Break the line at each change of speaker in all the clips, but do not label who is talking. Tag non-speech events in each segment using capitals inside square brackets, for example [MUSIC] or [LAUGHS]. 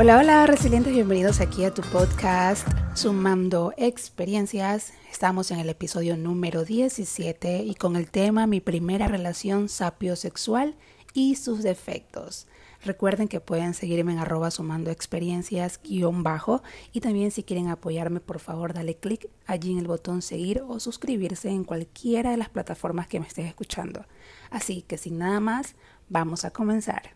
Hola, hola, resilientes, bienvenidos aquí a tu podcast Sumando Experiencias. Estamos en el episodio número 17 y con el tema Mi primera relación sapiosexual y sus defectos. Recuerden que pueden seguirme en arroba sumando experiencias guion bajo y también si quieren apoyarme por favor dale clic allí en el botón seguir o suscribirse en cualquiera de las plataformas que me estés escuchando. Así que sin nada más, vamos a comenzar.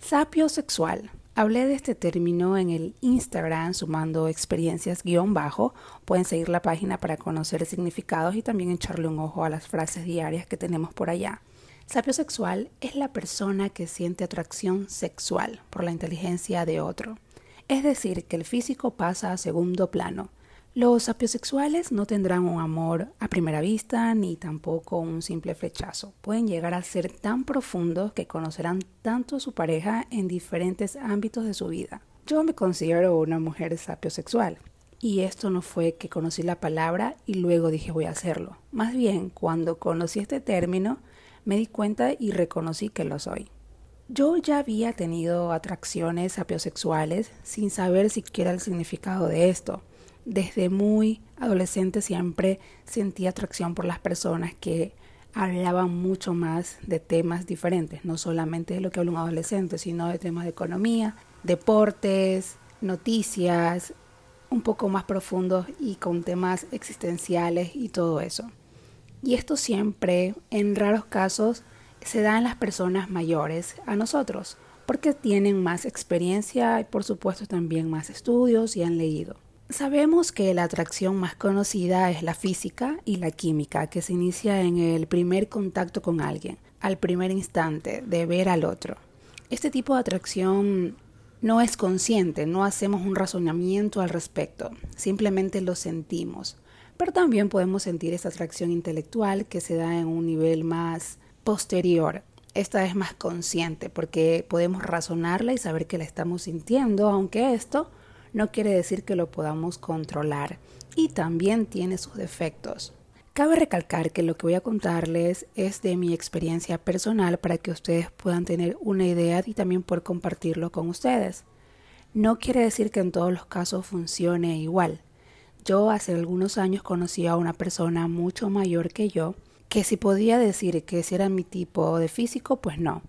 Sapiosexual. Hablé de este término en el Instagram sumando experiencias guion bajo. Pueden seguir la página para conocer significados y también echarle un ojo a las frases diarias que tenemos por allá. Sapiosexual es la persona que siente atracción sexual por la inteligencia de otro. Es decir, que el físico pasa a segundo plano. Los sapiosexuales no tendrán un amor a primera vista ni tampoco un simple flechazo. Pueden llegar a ser tan profundos que conocerán tanto a su pareja en diferentes ámbitos de su vida. Yo me considero una mujer sapiosexual. Y esto no fue que conocí la palabra y luego dije voy a hacerlo. Más bien, cuando conocí este término, me di cuenta y reconocí que lo soy. Yo ya había tenido atracciones sapiosexuales sin saber siquiera el significado de esto. Desde muy adolescente siempre sentí atracción por las personas que hablaban mucho más de temas diferentes, no solamente de lo que habla un adolescente, sino de temas de economía, deportes, noticias, un poco más profundos y con temas existenciales y todo eso. Y esto siempre, en raros casos, se da en las personas mayores a nosotros, porque tienen más experiencia y por supuesto también más estudios y han leído. Sabemos que la atracción más conocida es la física y la química, que se inicia en el primer contacto con alguien, al primer instante de ver al otro. Este tipo de atracción no es consciente, no hacemos un razonamiento al respecto, simplemente lo sentimos pero también podemos sentir esta atracción intelectual que se da en un nivel más posterior. Esta es más consciente porque podemos razonarla y saber que la estamos sintiendo, aunque esto no quiere decir que lo podamos controlar y también tiene sus defectos. Cabe recalcar que lo que voy a contarles es de mi experiencia personal para que ustedes puedan tener una idea y también poder compartirlo con ustedes. No quiere decir que en todos los casos funcione igual. Yo hace algunos años conocí a una persona mucho mayor que yo, que si podía decir que si era mi tipo de físico, pues no.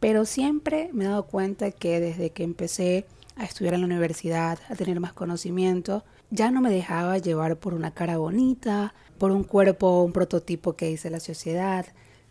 Pero siempre me he dado cuenta que desde que empecé a estudiar en la universidad, a tener más conocimiento, ya no me dejaba llevar por una cara bonita, por un cuerpo, un prototipo que dice la sociedad,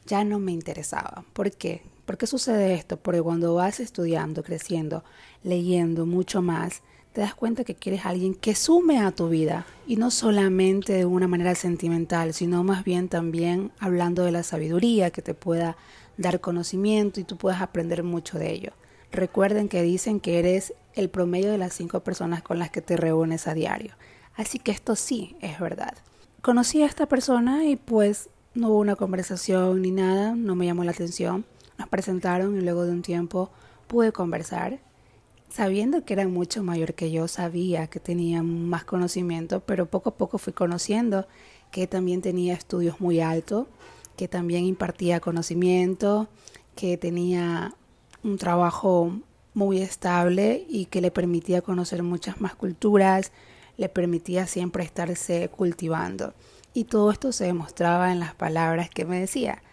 ya no me interesaba. ¿Por qué? ¿Por qué sucede esto? Porque cuando vas estudiando, creciendo, leyendo mucho más, te das cuenta que quieres a alguien que sume a tu vida y no solamente de una manera sentimental, sino más bien también hablando de la sabiduría que te pueda dar conocimiento y tú puedas aprender mucho de ello. Recuerden que dicen que eres el promedio de las cinco personas con las que te reúnes a diario. Así que esto sí es verdad. Conocí a esta persona y pues no hubo una conversación ni nada, no me llamó la atención. Nos presentaron y luego de un tiempo pude conversar Sabiendo que era mucho mayor que yo, sabía que tenía más conocimiento, pero poco a poco fui conociendo que también tenía estudios muy altos, que también impartía conocimiento, que tenía un trabajo muy estable y que le permitía conocer muchas más culturas, le permitía siempre estarse cultivando. Y todo esto se demostraba en las palabras que me decía.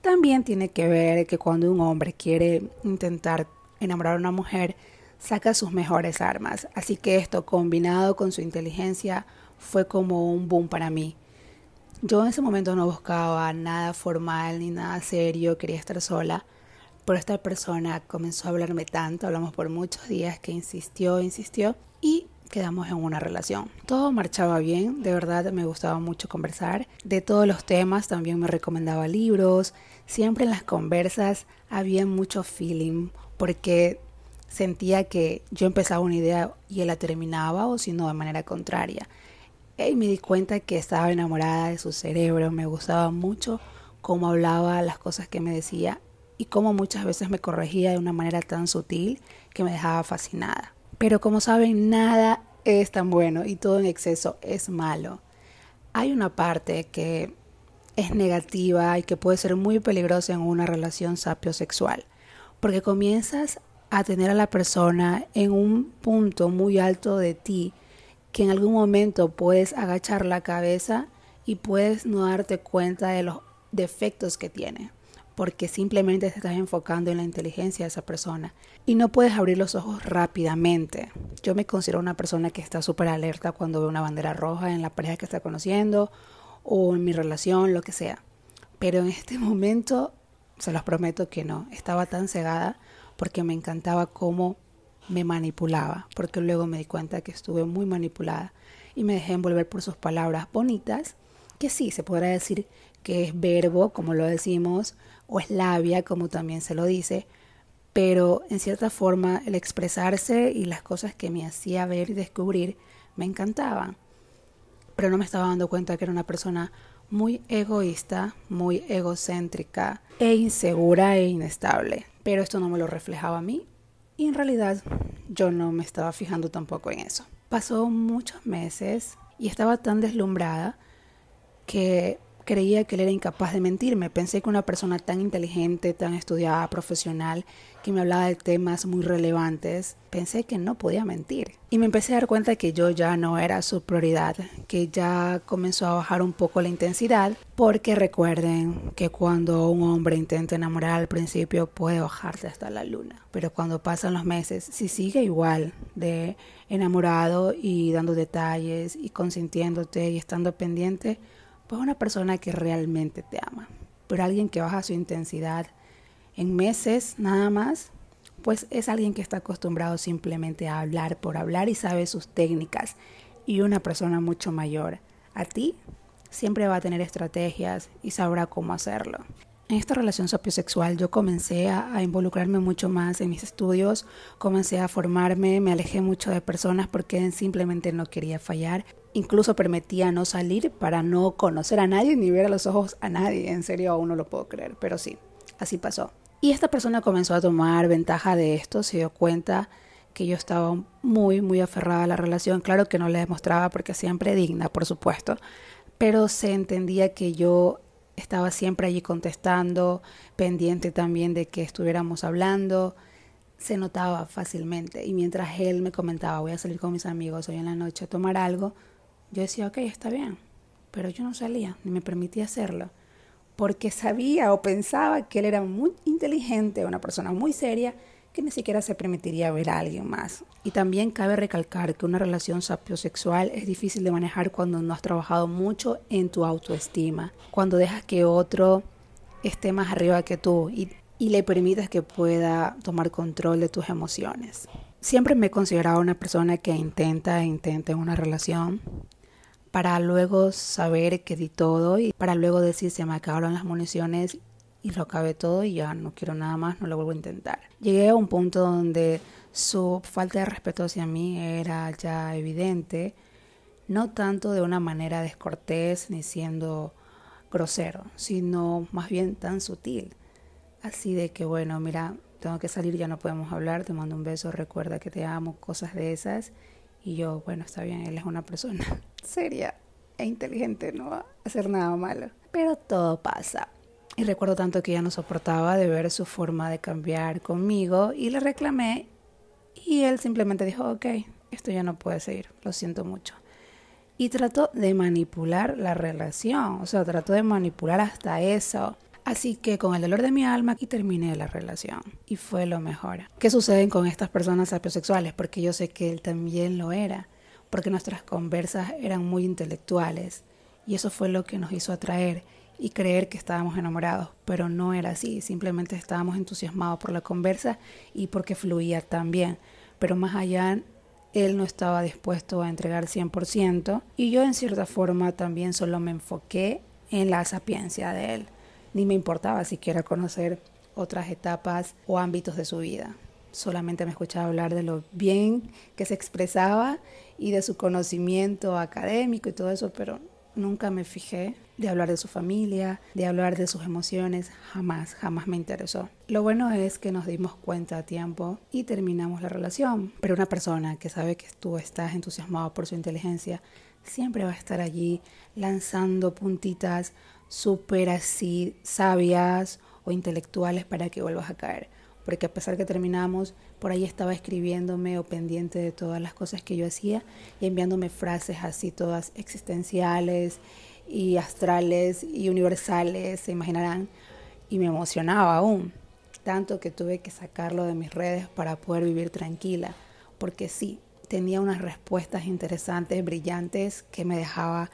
También tiene que ver que cuando un hombre quiere intentar enamorar a una mujer, saca sus mejores armas. Así que esto combinado con su inteligencia fue como un boom para mí. Yo en ese momento no buscaba nada formal ni nada serio, quería estar sola, pero esta persona comenzó a hablarme tanto, hablamos por muchos días que insistió, insistió y quedamos en una relación. Todo marchaba bien, de verdad me gustaba mucho conversar. De todos los temas también me recomendaba libros. Siempre en las conversas había mucho feeling porque sentía que yo empezaba una idea y él la terminaba o si no de manera contraria. Y me di cuenta que estaba enamorada de su cerebro, me gustaba mucho cómo hablaba, las cosas que me decía y cómo muchas veces me corregía de una manera tan sutil que me dejaba fascinada. Pero como saben, nada es tan bueno y todo en exceso es malo. Hay una parte que es negativa y que puede ser muy peligrosa en una relación sapiosexual, porque comienzas a tener a la persona en un punto muy alto de ti que en algún momento puedes agachar la cabeza y puedes no darte cuenta de los defectos que tiene, porque simplemente te estás enfocando en la inteligencia de esa persona y no puedes abrir los ojos rápidamente. Yo me considero una persona que está súper alerta cuando ve una bandera roja en la pareja que está conociendo o en mi relación, lo que sea. Pero en este [LAUGHS] momento, se los prometo que no, estaba tan cegada porque me encantaba cómo me manipulaba, porque luego me di cuenta que estuve muy manipulada y me dejé envolver por sus palabras bonitas, que sí, se podrá decir que es verbo, como lo decimos, o es labia, como también se lo dice, pero en cierta forma el expresarse y las cosas que me hacía ver y descubrir me encantaban. Pero no me estaba dando cuenta que era una persona muy egoísta, muy egocéntrica e insegura e inestable. Pero esto no me lo reflejaba a mí y en realidad yo no me estaba fijando tampoco en eso. Pasó muchos meses y estaba tan deslumbrada que creía que él era incapaz de mentirme. Pensé que una persona tan inteligente, tan estudiada, profesional, que me hablaba de temas muy relevantes, pensé que no podía mentir. Y me empecé a dar cuenta que yo ya no era su prioridad, que ya comenzó a bajar un poco la intensidad, porque recuerden que cuando un hombre intenta enamorar al principio puede bajarte hasta la luna, pero cuando pasan los meses, si sigue igual de enamorado y dando detalles y consintiéndote y estando pendiente, pues una persona que realmente te ama. Pero alguien que baja su intensidad en meses nada más, pues es alguien que está acostumbrado simplemente a hablar por hablar y sabe sus técnicas. Y una persona mucho mayor a ti siempre va a tener estrategias y sabrá cómo hacerlo. En esta relación sapiosexual yo comencé a, involucrarme mucho más en mis estudios, comencé a formarme, me alejé mucho de personas porque simplemente no quería fallar. Incluso permitía no salir para no conocer a nadie ni ver a los ojos a nadie. En serio, aún no lo puedo creer, pero sí, así pasó. Y esta persona comenzó a tomar ventaja de esto, se dio cuenta que yo estaba muy, muy aferrada a la relación. Claro que no le demostraba porque siempre digna, por supuesto, pero se entendía que yo estaba siempre allí contestando, pendiente también de que estuviéramos hablando, se notaba fácilmente. Y mientras él me comentaba, voy a salir con mis amigos hoy en la noche a tomar algo, yo decía, ok, está bien, pero yo no salía, ni me permitía hacerlo, porque sabía o pensaba que él era muy inteligente, una persona muy seria, que ni siquiera se permitiría ver a alguien más. Y también cabe recalcar que una relación sapiosexual es difícil de manejar cuando no has trabajado mucho en tu autoestima, cuando dejas que otro esté más arriba que tú y, le permitas que pueda tomar control de tus emociones. Siempre me he considerado una persona que intenta e intenta en una relación para luego saber que di todo y para luego decir se me acabaron las municiones y lo acabé todo y ya no quiero nada más, no lo vuelvo a intentar. Llegué a un punto donde su falta de respeto hacia mí era ya evidente, no tanto de una manera descortés ni siendo grosero, sino más bien tan sutil. Así de que, bueno, mira, tengo que salir, ya no podemos hablar, te mando un beso, recuerda que te amo, cosas de esas. Y yo, bueno, está bien, él es una persona seria e inteligente, no va a hacer nada malo. Pero todo pasa. Y recuerdo tanto que ya no soportaba de ver su forma de cambiar conmigo y le reclamé y él simplemente dijo, ok, esto ya no puede seguir, lo siento mucho. Y trató de manipular la relación, o sea, trató de manipular hasta eso. Así que con el dolor de mi alma y terminé la relación. Y fue lo mejor. ¿Qué sucede con estas personas sapiosexuales? Porque yo sé que él también lo era. Porque nuestras conversas eran muy intelectuales. Y eso fue lo que nos hizo atraer y creer que estábamos enamorados, pero no era así, simplemente estábamos entusiasmados por la conversa y porque fluía tan bien, pero más allá él no estaba dispuesto a entregar 100% y yo en cierta forma también solo me enfoqué en la sapiencia de él, ni me importaba siquiera conocer otras etapas o ámbitos de su vida. Solamente me escuchaba hablar de lo bien que se expresaba y de su conocimiento académico y todo eso, pero nunca me fijé de hablar de su familia, de hablar de sus emociones, jamás, jamás me interesó. Lo bueno es que nos dimos cuenta a tiempo y terminamos la relación, pero una persona que sabe que tú estás entusiasmado por su inteligencia, siempre va a estar allí lanzando puntitas súper así sabias o intelectuales para que vuelvas a caer. Porque a pesar que terminamos, por ahí estaba escribiéndome o pendiente de todas las cosas que yo hacía y enviándome frases así todas existenciales y astrales y universales, se imaginarán, y me emocionaba aún, tanto que tuve que sacarlo de mis redes para poder vivir tranquila, porque sí, tenía unas respuestas interesantes, brillantes, que me dejaba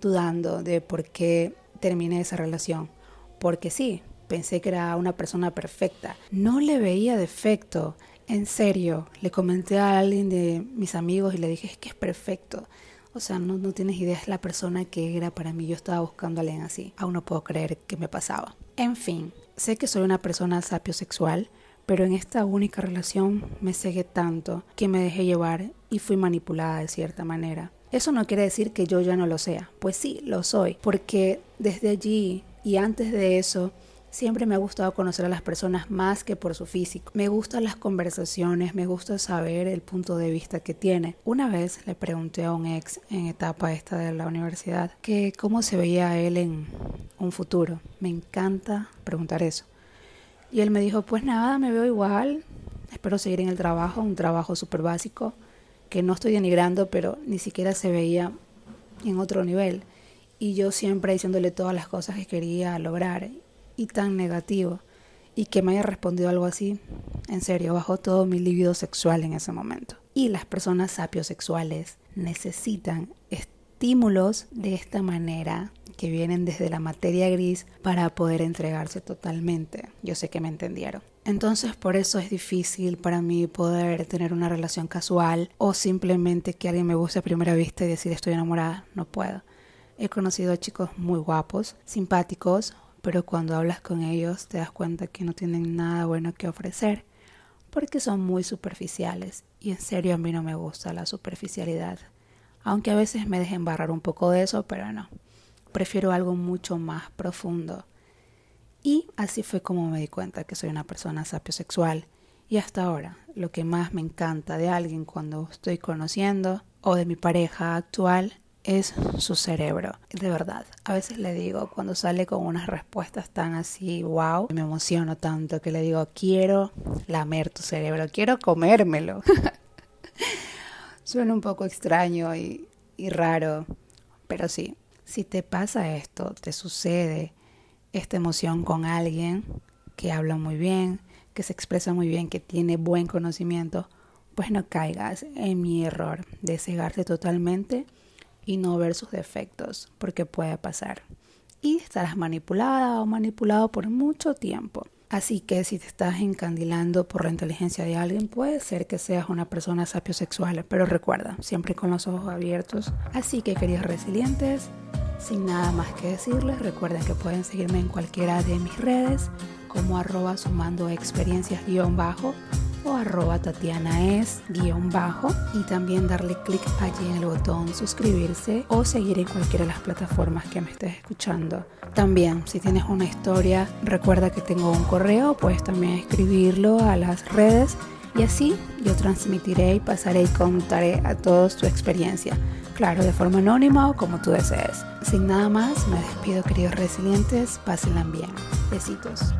dudando de por qué terminé esa relación, porque sí, pensé que era una persona perfecta. No le veía defecto. En serio, le comenté a alguien de mis amigos y le dije, es que es perfecto. O sea, no, no tienes idea, la persona que era para mí. Yo estaba buscando alguien así. Aún no puedo creer que me pasaba. En fin, sé que soy una persona sapiosexual, pero en esta única relación me cegué tanto que me dejé llevar y fui manipulada de cierta manera. Eso no quiere decir que yo ya no lo sea. Pues sí, lo soy, porque desde allí y antes de eso Siempre me ha gustado conocer a las personas más que por su físico. Me gustan las conversaciones, me gusta saber el punto de vista que tiene. Una vez le pregunté a un ex en etapa esta de la universidad que cómo se veía él en un futuro. Me encanta preguntar eso. Y él me dijo, pues nada, me veo igual, espero seguir en el trabajo, un trabajo súper básico, que no estoy denigrando, pero ni siquiera se veía en otro nivel. Y yo siempre diciéndole todas las cosas que quería lograr y tan negativo y que me haya respondido algo así, en serio, bajó todo mi libido sexual en ese momento. Y las personas sapiosexuales necesitan estímulos de esta manera que vienen desde la materia gris para poder entregarse totalmente. Yo sé que me entendieron. Entonces por eso es difícil para mí poder tener una relación casual o simplemente que alguien me guste a primera vista y decir estoy enamorada. No puedo. He conocido a chicos muy guapos, simpáticos, pero cuando hablas con ellos te das cuenta que no tienen nada bueno que ofrecer porque son muy superficiales. Y en serio a mí no me gusta la superficialidad, aunque a veces me dejen barrar un poco de eso, pero no, prefiero algo mucho más profundo. Y así fue como me di cuenta que soy una persona sapiosexual. Y hasta ahora lo que más me encanta de alguien cuando estoy conociendo o de mi pareja actual es su cerebro. De verdad, a veces le digo, cuando sale con unas respuestas tan así, wow, me emociono tanto que le digo, quiero lamer tu cerebro, quiero comérmelo. [LAUGHS] Suena un poco extraño y, y raro, pero sí, si te pasa esto, te sucede esta emoción con alguien que habla muy bien, que se expresa muy bien, que tiene buen conocimiento, pues no caigas en mi error de cegarte totalmente y no ver sus defectos, porque puede pasar. Y estarás manipulada o manipulado por mucho tiempo. Así que si te estás encandilando por la inteligencia de alguien, puede ser que seas una persona sapiosexual, pero recuerda, siempre con los ojos abiertos. Así que queridos resilientes, sin nada más que decirles, recuerden que pueden seguirme en cualquiera de mis redes como arroba sumando experiencias guion bajo o arroba Tatiana es guion bajo y también darle clic allí en el botón suscribirse o seguir en cualquiera de las plataformas que me estés escuchando. También, si tienes una historia, recuerda que tengo un correo, puedes también escribirlo a las redes y así yo transmitiré y pasaré y contaré a todos tu experiencia. Claro, de forma anónima o como tú desees. Sin nada más, me despido queridos resilientes, pásenla bien. Besitos.